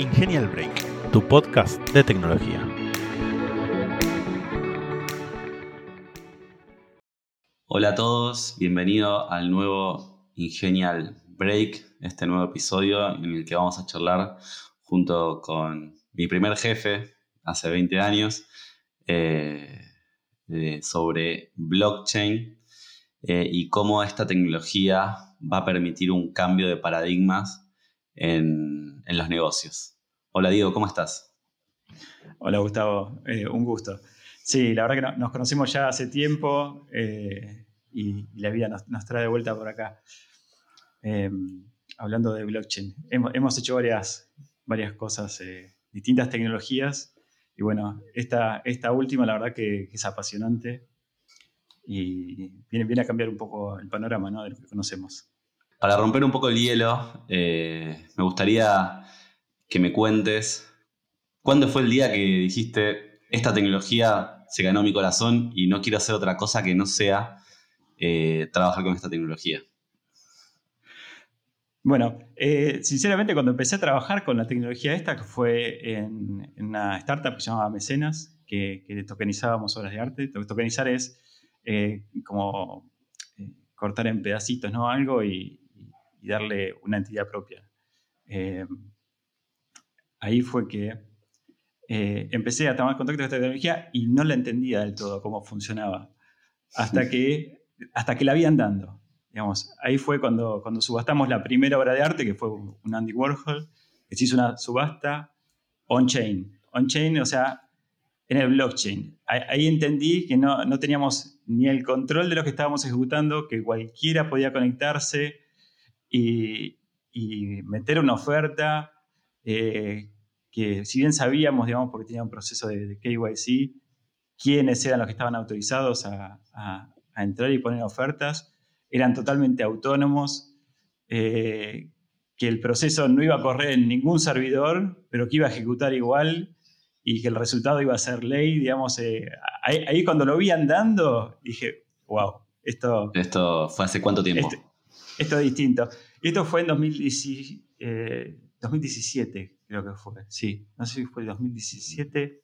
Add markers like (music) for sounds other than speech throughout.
Ingenial Break, tu podcast de tecnología. Hola a todos, bienvenido al nuevo Ingenial Break, este nuevo episodio en el que vamos a charlar junto con mi primer jefe hace 20 años eh, sobre blockchain eh, y cómo esta tecnología va a permitir un cambio de paradigmas en, los negocios. Hola Diego, ¿cómo estás? Hola Gustavo, eh, un gusto. Sí, la verdad que nos conocimos ya hace tiempo eh, y, la vida nos, trae de vuelta por acá. Em, hablando de blockchain, hemos, hecho varias, varias cosas, eh, distintas tecnologías y bueno, esta, esta última la verdad que, es apasionante y viene, viene a cambiar un poco el panorama ¿no? de lo que conocemos. Para romper un poco el hielo, eh, me gustaría que me cuentes cuándo fue el día que dijiste, esta tecnología se ganó mi corazón y no quiero hacer otra cosa que no sea eh, trabajar con esta tecnología. Bueno, eh, sinceramente cuando empecé a trabajar con la tecnología esta, que fue en, una startup que se llamaba Mecenas, que, que tokenizábamos obras de arte. Tokenizar es como cortar en pedacitos ¿no? algo y, y darle una entidad propia. Eh, ahí fue que eh, empecé a tomar contacto con esta tecnología y no la entendía del todo cómo funcionaba, hasta que, hasta que la vi andando. Digamos, ahí fue cuando, cuando subastamos la primera obra de arte, que fue un Andy Warhol, que se hizo una subasta on-chain. On-chain, o sea, en el blockchain. Ahí, entendí que no, no, teníamos ni el control de lo que estábamos ejecutando, que cualquiera podía conectarse, y, meter una oferta eh, que si bien sabíamos, digamos, porque tenía un proceso de, KYC, quiénes eran los que estaban autorizados a, entrar y poner ofertas, eran totalmente autónomos, eh, que el proceso no iba a correr en ningún servidor, pero que iba a ejecutar igual y que el resultado iba a ser ley, digamos, eh, ahí, cuando lo vi andando, dije, wow, esto... ¿Esto fue hace cuánto tiempo? Este, esto es distinto. Esto fue en 2017, eh, creo que fue. Sí, no sé si fue 2017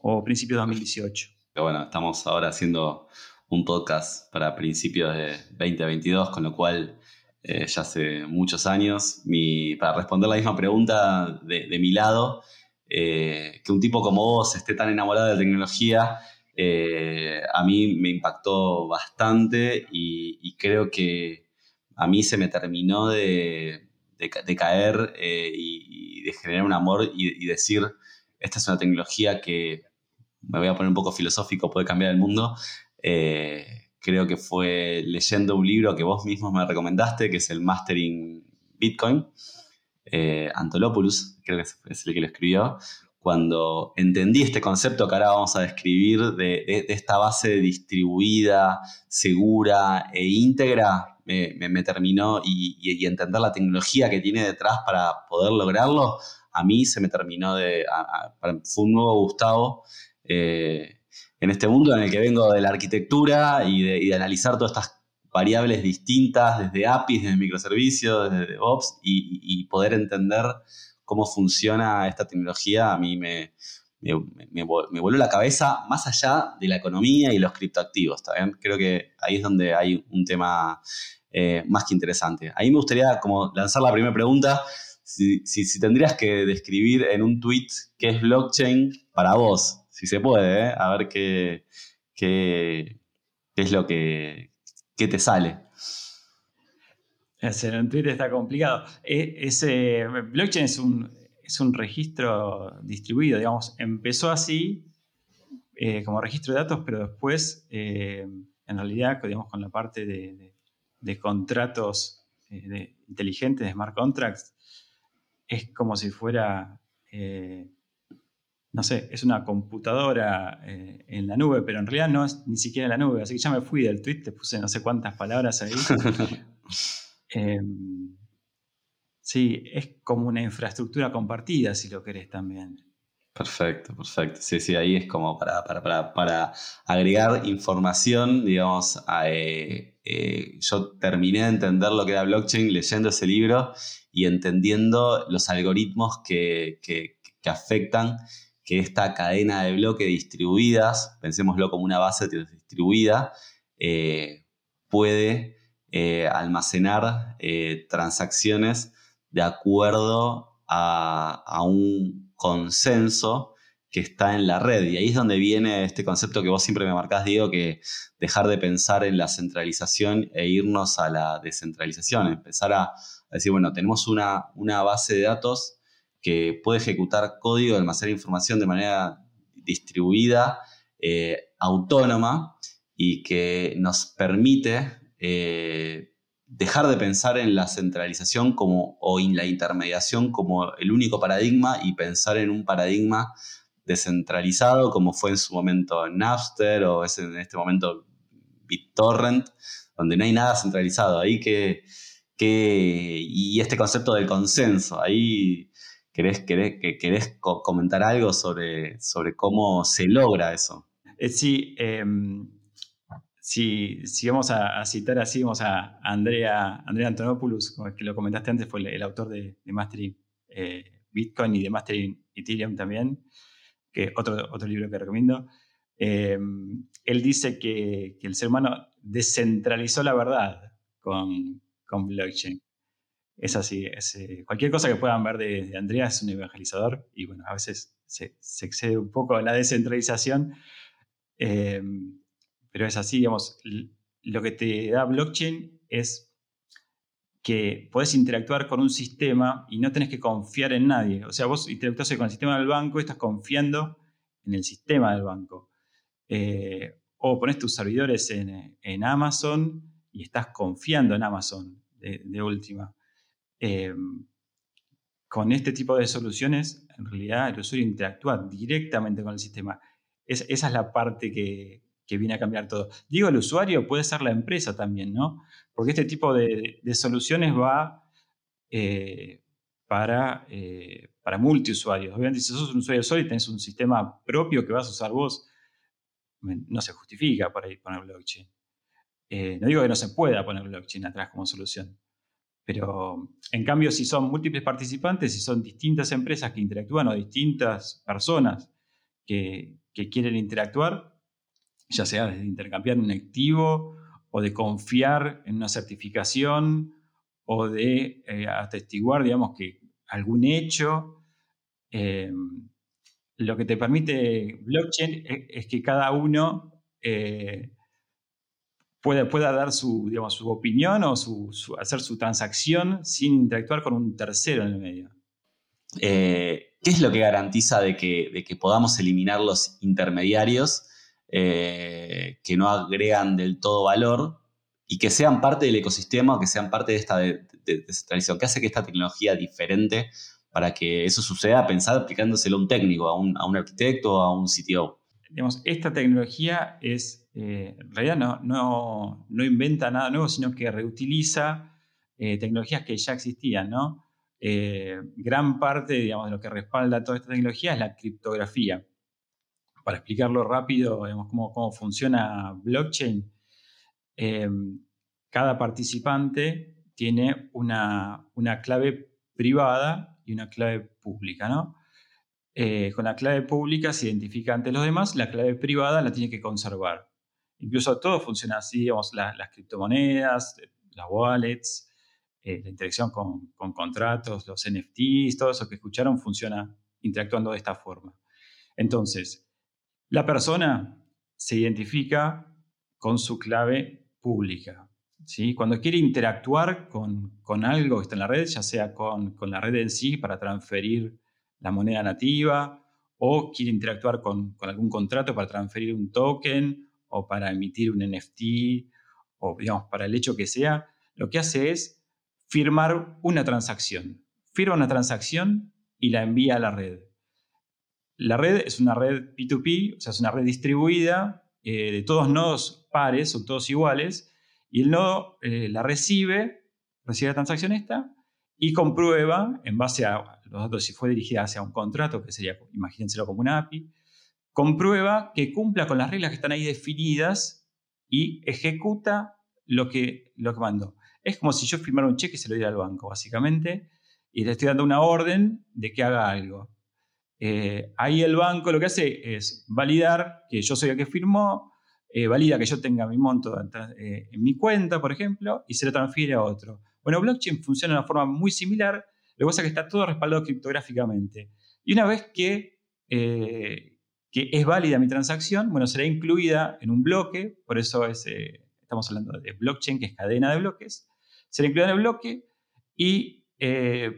o principios de 2018. bueno, estamos ahora haciendo un podcast para principios de 2022, con lo cual eh, ya hace muchos años. para responder la misma pregunta de, mi lado, eh, que un tipo como vos esté tan enamorado de tecnología, a mí me impactó bastante y creo que a mí se me terminó de, caer eh, y, de generar un amor y, decir, esta es una tecnología que, me voy a poner un poco filosófico, puede cambiar el mundo. Eh, creo que fue leyendo un libro que vos mismos me recomendaste, que es el Mastering Bitcoin. Eh, Antolopoulos, creo que es el que lo escribió, cuando entendí este concepto que ahora vamos a describir de, esta base distribuida, segura e íntegra, me, terminó y, entender la tecnología que tiene detrás para poder lograrlo, a mí se me terminó de... fue un nuevo Gustavo eh, en este mundo en el que vengo de la arquitectura y de, analizar todas estas variables distintas, desde APIs, desde microservicios, desde DevOps, y poder entender cómo funciona esta tecnología, a mí me, me, vuelve la cabeza más allá de la economía y los criptoactivos. ¿está Creo que ahí es donde hay un tema eh, más que interesante. Ahí me gustaría como lanzar la primera pregunta. Si, tendrías que describir en un tweet qué es blockchain para vos, si se puede, ¿eh? a ver qué, qué, es lo que, que te sale. Hacer un tweet está complicado. E, ese, blockchain es un, es un registro distribuido, digamos. Empezó así eh, como registro de datos, pero después, eh, en realidad, digamos, con la parte de, contratos eh, inteligentes, de smart contracts, es como si fuera, no sé, es una computadora en la nube, pero en realidad no es ni siquiera en la nube. Así que ya me fui del tweet, te puse no sé cuántas palabras ahí. (laughs) Sí, es como una infraestructura compartida, si lo querés también. Perfecto, perfecto. Sí, sí, ahí es como para, para, agregar información, digamos, eh, eh, yo terminé de entender lo que era blockchain leyendo ese libro y entendiendo los algoritmos que, afectan que esta cadena de bloques distribuidas, pensémoslo como una base distribuida, eh, puede almacenar transacciones de acuerdo a un consenso que está en la red. Y ahí es donde viene este concepto que vos siempre me marcás, Diego, que dejar de pensar en la centralización e irnos a la descentralización, empezar a, decir, bueno, tenemos una, una, base de datos que puede ejecutar código, almacenar información de manera distribuida, eh, autónoma y que nos permite eh, dejar de pensar en la centralización como, o en la intermediación como el único paradigma y pensar en un paradigma descentralizado como fue en su momento Napster o es en este momento BitTorrent, donde no hay nada centralizado. Ahí que, y este concepto del consenso, ahí querés, querés, querés comentar algo sobre, sobre cómo se logra eso. Eh, sí, em, si, vamos a, citar así, vamos a Andrea, Antonopoulos, que lo comentaste antes, fue el, autor de, de Mastering eh, Bitcoin y de Mastering Ethereum también, que otro, otro libro que recomiendo. Eh, él dice que, el ser humano descentralizó la verdad con, con blockchain. Es así, eh, cualquier cosa que puedan ver de, Andrea es un evangelizador y bueno, a veces se, excede un poco la descentralización. Pero es así, digamos, lo que te da blockchain es que puedes interactuar con un sistema y no tenés que confiar en nadie. O sea, vos interactúas con el sistema del banco y estás confiando en el sistema del banco. Eh, o pones tus servidores en, Amazon y estás confiando en Amazon de, última. Eh, con este tipo de soluciones, en realidad el usuario interactúa directamente con el sistema. esa es la parte que, que viene a cambiar todo. Digo el usuario, puede ser la empresa también, ¿no? Porque este tipo de, soluciones va eh, para, eh, para multiusuarios. Obviamente, si sos un usuario solo y tenés un sistema propio que vas a usar vos, no se justifica por ahí poner blockchain. Eh, no digo que no se pueda poner blockchain atrás como solución. Pero en cambio, si son múltiples participantes, si son distintas empresas que interactúan o distintas personas que, que quieren interactuar, ya sea de intercambiar un activo o de confiar en una certificación o de eh, atestiguar, digamos, que algún hecho. Eh, lo que te permite blockchain es, que cada uno eh, pueda, dar su, digamos, su opinión o hacer su transacción sin interactuar con un tercero en el medio. ¿Qué es lo que garantiza de que, de que podamos eliminar los intermediarios eh, que no agregan del todo valor y que sean parte del ecosistema que sean parte de esta descentralización. ¿Qué hace que esta tecnología diferente para que eso suceda? Pensar aplicándoselo a un técnico, a un, a un arquitecto, a un CTO. Digamos, esta tecnología es, eh, en realidad no, no, no, inventa nada nuevo, sino que reutiliza eh, tecnologías que ya existían, ¿no? gran parte, digamos, de lo que respalda toda esta tecnología es la criptografía para explicarlo rápido, digamos, cómo, funciona blockchain, em, cada participante tiene una, clave privada y una clave pública, ¿no? Eh, con la clave pública se identifica ante los demás, la clave privada la tiene que conservar. Incluso todo funciona así, digamos, las criptomonedas, las wallets, eh, la interacción con, con, contratos, los NFTs, todo eso que escucharon funciona interactuando de esta forma. Entonces, la persona se identifica con su clave pública. Cuando quiere interactuar con, algo que está en la red, ya sea con, la red en sí para transferir la moneda nativa, o quiere interactuar con, algún contrato para transferir un token, o para emitir un NFT, o digamos, para el hecho que sea, lo que hace es firmar una transacción. Firma una transacción y la envía a la red. La red es una red P2P, o sea, es una red distribuida eh, de todos nodos pares, son todos iguales, y el nodo eh, la recibe, recibe la transacción esta, y comprueba, en base a los datos, si fue dirigida hacia un contrato, que sería, imagínenselo como una API, comprueba que cumpla con las reglas que están ahí definidas y ejecuta lo que, lo que. Es como si yo firmara un cheque y se lo diera al banco, básicamente, y le estoy dando una orden de que haga algo. Eh, ahí el banco lo que hace es validar que yo soy el que firmó, eh, valida que yo tenga mi monto eh, en mi cuenta, por ejemplo, y se lo transfiere a otro. Bueno, blockchain funciona de una forma muy similar, lo que pasa es que está todo respaldado criptográficamente. Y una vez que, que es válida mi transacción, bueno, será incluida en un bloque, por eso es, estamos hablando de blockchain, que es cadena de bloques, será incluida en el bloque y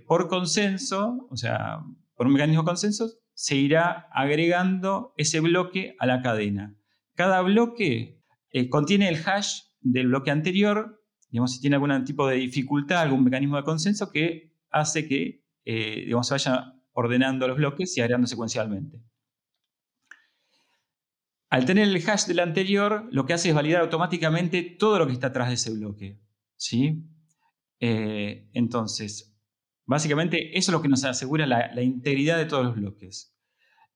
por consenso, o sea, por un mecanismo de consenso, se irá agregando ese bloque a la cadena. Cada bloque eh, contiene el hash del bloque anterior, digamos, si tiene algún tipo de dificultad, algún mecanismo de consenso que hace que eh, digamos, se vaya ordenando los bloques y agregando secuencialmente. Al tener el hash del anterior, lo que hace es validar automáticamente todo lo que está atrás de ese bloque. ¿sí? Eh, entonces, Básicamente, eso es lo que nos asegura la, integridad de todos los bloques.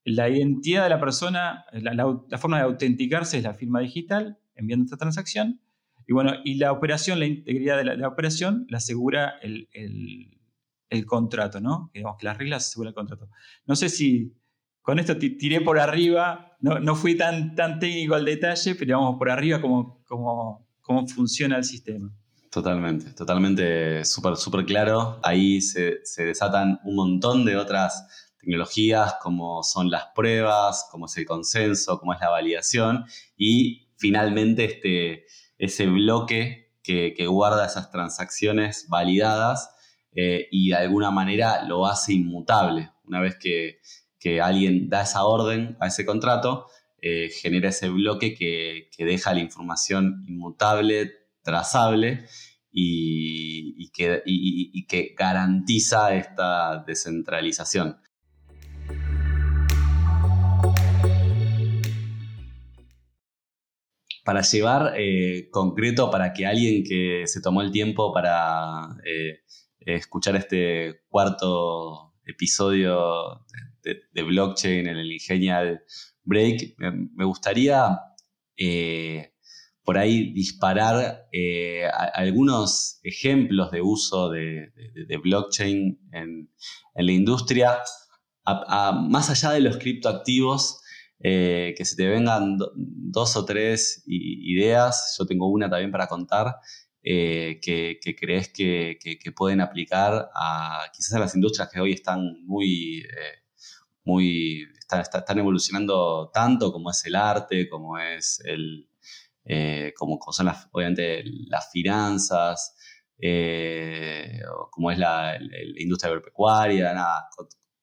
La identidad de la persona, la, forma de autenticarse es la firma digital, enviando esta transacción. Y bueno, y la operación, la integridad de la, operación la asegura el, contrato, ¿no? Que, las reglas aseguran el contrato. No sé si con esto tiré por arriba, no, fui tan, tan técnico al detalle, pero vamos por arriba cómo, cómo funciona el sistema. Totalmente, totalmente súper, súper claro. Ahí se, desatan un montón de otras tecnologías como son las pruebas, como es el consenso, como es la validación y finalmente este, ese bloque que, guarda esas transacciones validadas eh, y de alguna manera lo hace inmutable. Una vez que, alguien da esa orden a ese contrato, eh, genera ese bloque que, que deja la información inmutable, trazable y, que, garantiza esta descentralización. Para llevar eh, concreto, para que alguien que se tomó el tiempo para eh, escuchar este cuarto episodio de, blockchain en el Ingenial Break, me, gustaría eh, por ahí disparar eh, algunos ejemplos de uso de, blockchain en, la industria, más allá de los criptoactivos, eh, que se te vengan dos o tres ideas, yo tengo una también para contar, eh, que, crees que, pueden aplicar a quizás a las industrias que hoy están muy, muy están evolucionando tanto como es el arte, como es el, eh, como, son obviamente las finanzas, eh, como es la, industria agropecuaria, nada,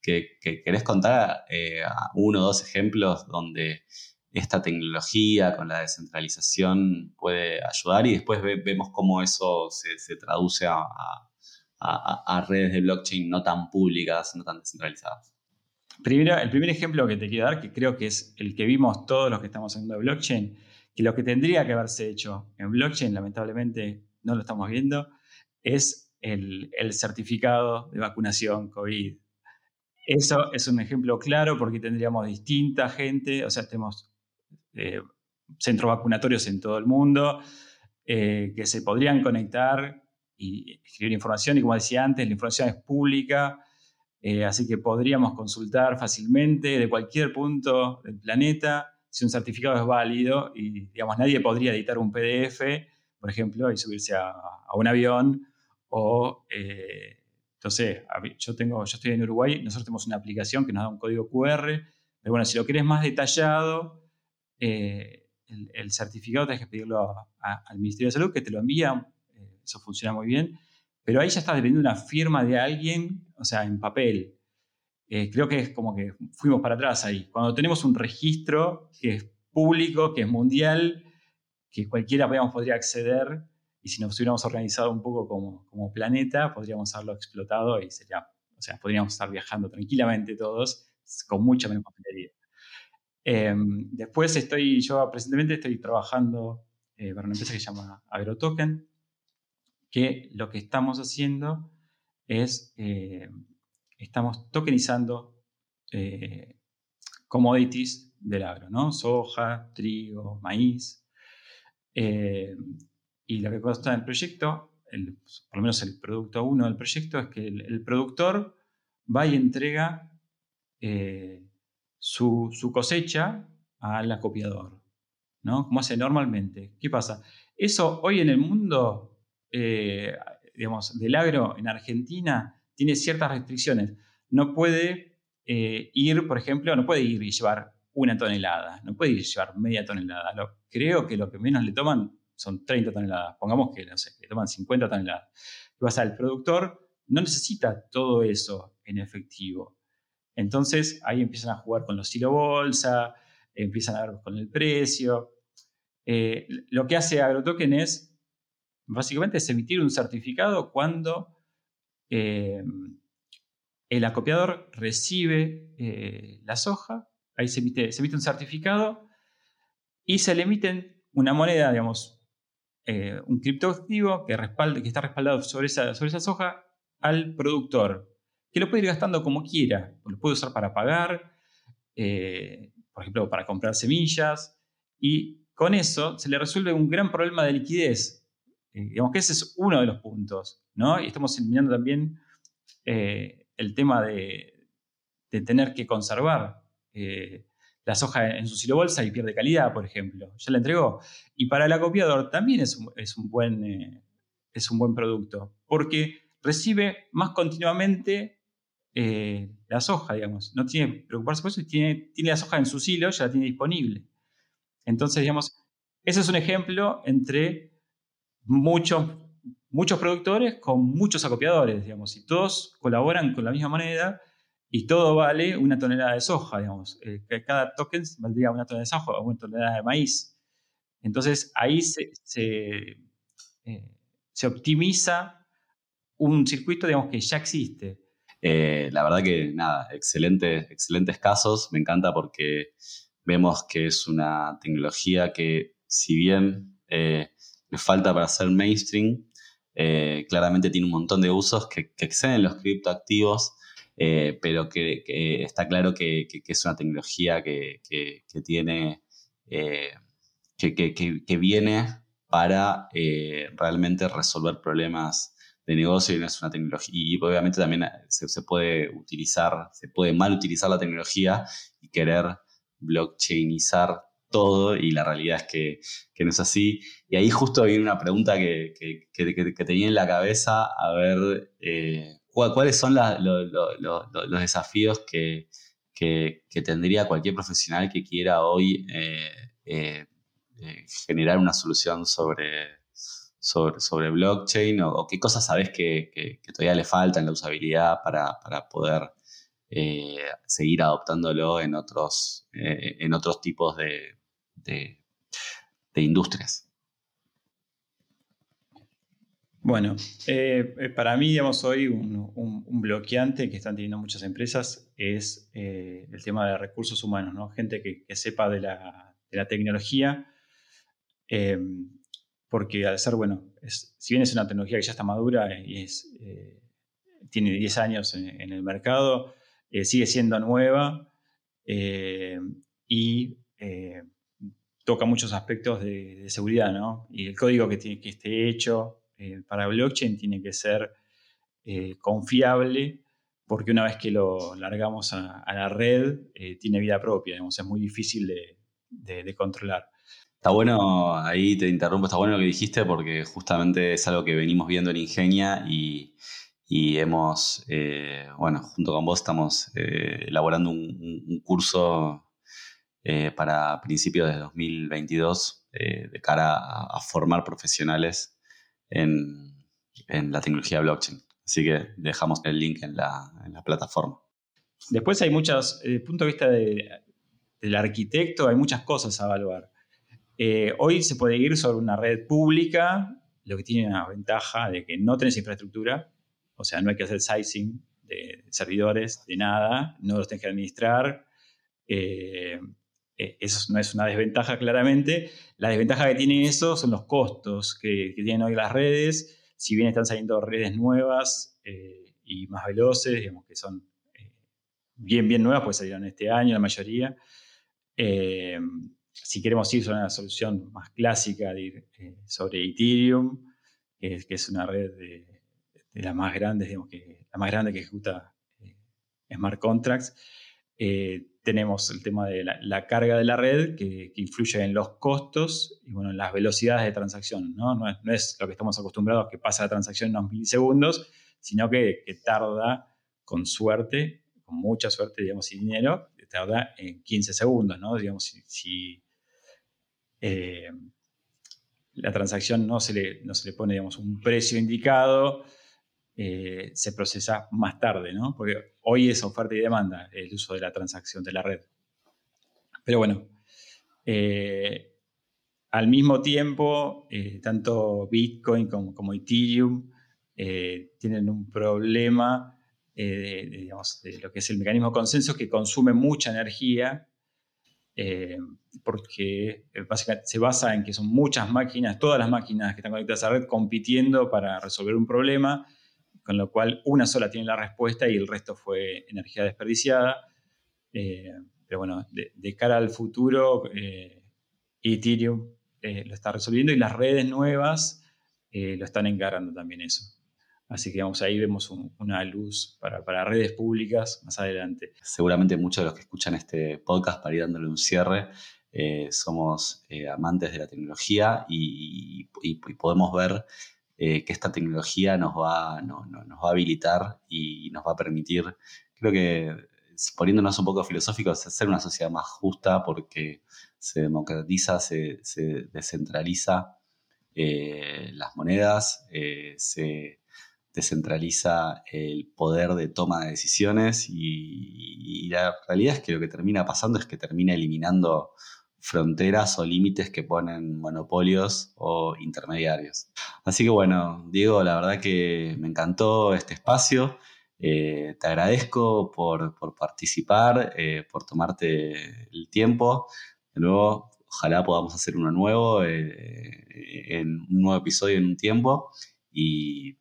que, querés contar eh, uno o dos ejemplos donde esta tecnología con la descentralización puede ayudar y después vemos cómo eso se, traduce a, a, redes de blockchain no tan públicas, no tan descentralizadas. Primero, el primer ejemplo que te quiero dar, que creo que es el que vimos todos los que estamos haciendo de blockchain, que lo que tendría que haberse hecho en blockchain, lamentablemente no lo estamos viendo, es el, certificado de vacunación COVID. Eso es un ejemplo claro porque tendríamos distinta gente, o sea, tenemos eh, centros vacunatorios en todo el mundo eh, que se podrían conectar y escribir información y como decía antes, la información es pública, eh, así que podríamos consultar fácilmente de cualquier punto del planeta si un certificado es válido y, digamos, nadie podría editar un PDF, por ejemplo, y subirse a, un avión o, eh, entonces, yo, tengo, yo estoy en Uruguay, nosotros tenemos una aplicación que nos da un código QR, pero bueno, si lo quieres más detallado, eh, el, certificado tienes que pedirlo al Ministerio de Salud, que te lo envía, eh, eso funciona muy bien, pero ahí ya está dependiendo de una firma de alguien, o sea, en papel. Eh, creo que es como que fuimos para atrás ahí. Cuando tenemos un registro que es público, que es mundial, que cualquiera podría acceder, y si nos hubiéramos organizado un poco como, como planeta, podríamos haberlo explotado y sería, o sea, podríamos estar viajando tranquilamente todos con mucha menos papelería. Em, después estoy, yo presentemente estoy trabajando eh, para una empresa que se llama AgroToken, que lo que estamos haciendo es, estamos tokenizando commodities del agro, ¿no? Soja, trigo, maíz. y lo que consta en el proyecto, por lo menos el producto 1 del proyecto, es que el, productor va y entrega su, su, cosecha al acopiador, ¿no? Como hace normalmente. ¿Qué pasa? Eso hoy en el mundo, eh, digamos, del agro en Argentina tiene ciertas restricciones. No puede eh, ir, por ejemplo, no puede ir y llevar una tonelada, no puede ir y llevar media tonelada. creo que lo que menos le toman son 30 toneladas. Pongamos que, le toman 50 toneladas. El productor no necesita todo eso en efectivo. Entonces ahí empiezan a jugar con los silo bolsa, empiezan a ver con el precio. Eh, lo que hace AgroToken es, básicamente, emitir un certificado cuando eh, el acopiador recibe eh, la soja, ahí se emite, un certificado y se le emiten una moneda, digamos, un criptoactivo que, está respaldado sobre esa, soja al productor, que lo puede ir gastando como quiera, lo puede usar para pagar, por ejemplo, para comprar semillas, y con eso se le resuelve un gran problema de liquidez. Eh, digamos que ese es uno de los puntos, Y estamos eliminando también eh, el tema de, tener que conservar eh, la soja en su silo bolsa y pierde calidad, por ejemplo. Ya la entregó. Y para el acopiador también es un, buen, es un buen producto, porque recibe más continuamente eh, la soja, digamos. No tiene que preocuparse por eso tiene, tiene la soja en su silo, ya la tiene disponible. Entonces, digamos, ese es un ejemplo entre muchos, muchos productores con muchos acopiadores, digamos, y todos colaboran con la misma moneda y todo vale una tonelada de soja, digamos. Eh, cada token valdría una tonelada de soja o una tonelada de maíz. Entonces, ahí se, eh, optimiza un circuito, digamos, que ya existe. Eh, la verdad que nada, excelente, excelentes casos, me encanta porque vemos que es una tecnología que si bien le falta para ser mainstream, eh, claramente tiene un montón de usos que, exceden los criptoactivos, pero que, está claro que, es una tecnología que, tiene, que, viene para realmente resolver problemas de negocio y no es una tecnología. Y obviamente también se, puede utilizar, se puede mal utilizar la tecnología y querer blockchainizar todo y la realidad es que, no es así. Y ahí justo viene una pregunta que, tenía en la cabeza, a ver, eh, ¿cuáles son los desafíos que, tendría cualquier profesional que quiera hoy eh, eh, generar una solución sobre sobre, blockchain o, qué cosas sabes que, todavía le falta en la usabilidad para, poder eh, seguir adoptándolo en otros, eh, en otros tipos de, industrias. Bueno, eh, para mí, digamos, hoy un, bloqueante que están teniendo muchas empresas es el tema de recursos humanos, ¿no? Gente que, sepa de la, de tecnología porque al ser, bueno, si bien es una tecnología que ya está madura y es, tiene 10 años en, el mercado, eh, sigue siendo nueva eh, y toca muchos aspectos de, seguridad, ¿no? Y el código que, tiene, que esté hecho para blockchain tiene que ser confiable porque una vez que lo largamos a, la red, tiene vida propia, digamos, es muy difícil de controlar. Está bueno, ahí te interrumpo, está bueno lo que dijiste porque justamente es algo que venimos viendo en Ingenia y, hemos, eh, bueno, junto con vos estamos eh, elaborando un, curso eh, para principios de 2022 de cara a, formar profesionales en, la tecnología blockchain. Así que dejamos el link en la, plataforma. Después hay muchas, desde el punto de vista del arquitecto, hay muchas cosas a evaluar. Hoy se puede ir sobre una red pública, lo que tiene una ventaja de que no tenés infraestructura, o sea, no hay que hacer sizing de servidores, de nada, no los tenés que administrar. Eh, eh, eso no es una desventaja claramente. La desventaja que tiene eso son los costos que, tienen hoy las redes. Si bien están saliendo redes nuevas y más veloces, digamos que son bien, bien nuevas, pues salieron este año la mayoría. si queremos ir sobre una solución más clásica sobre Ethereum, que es, una red de, las más grandes, digamos que la más grande que ejecuta smart contracts, eh, tenemos el tema de la, carga de la red que, influye en los costos y bueno, en las velocidades de transacción. ¿no? No, es, lo que estamos acostumbrados que pasa la transacción en unos milisegundos, sino que, tarda con suerte, con mucha suerte, digamos, y dinero, tarda en 15 segundos. ¿no? Digamos, si, eh, la transacción no se le, no se le pone digamos, un precio indicado, eh, se procesa más tarde, ¿no? Porque hoy es oferta y demanda el uso de la transacción de la red. Pero bueno, eh, al mismo tiempo, eh, tanto Bitcoin como, Ethereum tienen un problema de, lo que es el mecanismo de consenso que consume mucha energía porque básicamente se basa en que son muchas máquinas, todas las máquinas que están conectadas a la red compitiendo para resolver un problema con lo cual una sola tiene la respuesta y el resto fue energía desperdiciada. Eh, pero bueno, de, cara al futuro, eh, Ethereum eh, lo está resolviendo y las redes nuevas lo están encarando también eso. Así que vamos, ahí vemos una luz para, redes públicas más adelante. Seguramente muchos de los que escuchan este podcast para ir dándole un cierre somos amantes de la tecnología y podemos ver eh, que esta tecnología nos va, nos va a habilitar y nos va a permitir, creo que poniéndonos un poco filosóficos, hacer una sociedad más justa porque se democratiza, se, descentraliza eh, las monedas, eh, se descentraliza el poder de toma de decisiones y, y, la realidad es que lo que termina pasando es que termina eliminando fronteras o límites que ponen monopolios o intermediarios. Así que bueno, Diego, la verdad que me encantó este espacio. Eh, te agradezco por, participar, eh, por tomarte el tiempo. De nuevo, ojalá podamos hacer uno nuevo, eh, en un nuevo episodio en un tiempo. Y,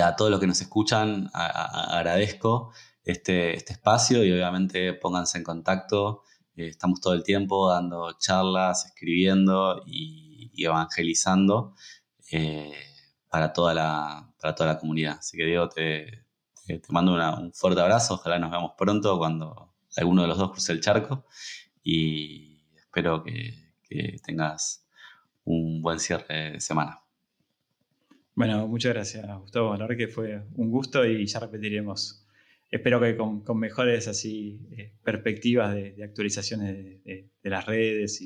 a todos los que nos escuchan, agradezco este, este espacio y obviamente pónganse en contacto estamos todo el tiempo dando charlas, escribiendo y, evangelizando eh, para, toda la, para toda la comunidad. Así que Diego, te, te, mando un fuerte abrazo. Ojalá nos veamos pronto cuando alguno de los dos cruce el charco y espero que, que tengas un buen cierre de semana. Bueno, muchas gracias, Gustavo. La verdad que fue un gusto y ya repetiremos espero que con, mejores así eh, perspectivas de, actualizaciones de, las redes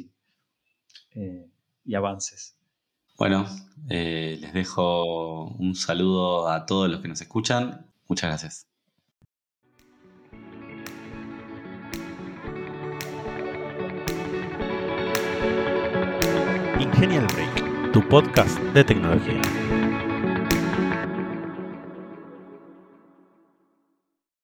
eh, y, avances. Bueno, eh, les dejo un saludo a todos los que nos escuchan. Muchas gracias. Ingenial Break, tu podcast de tecnología.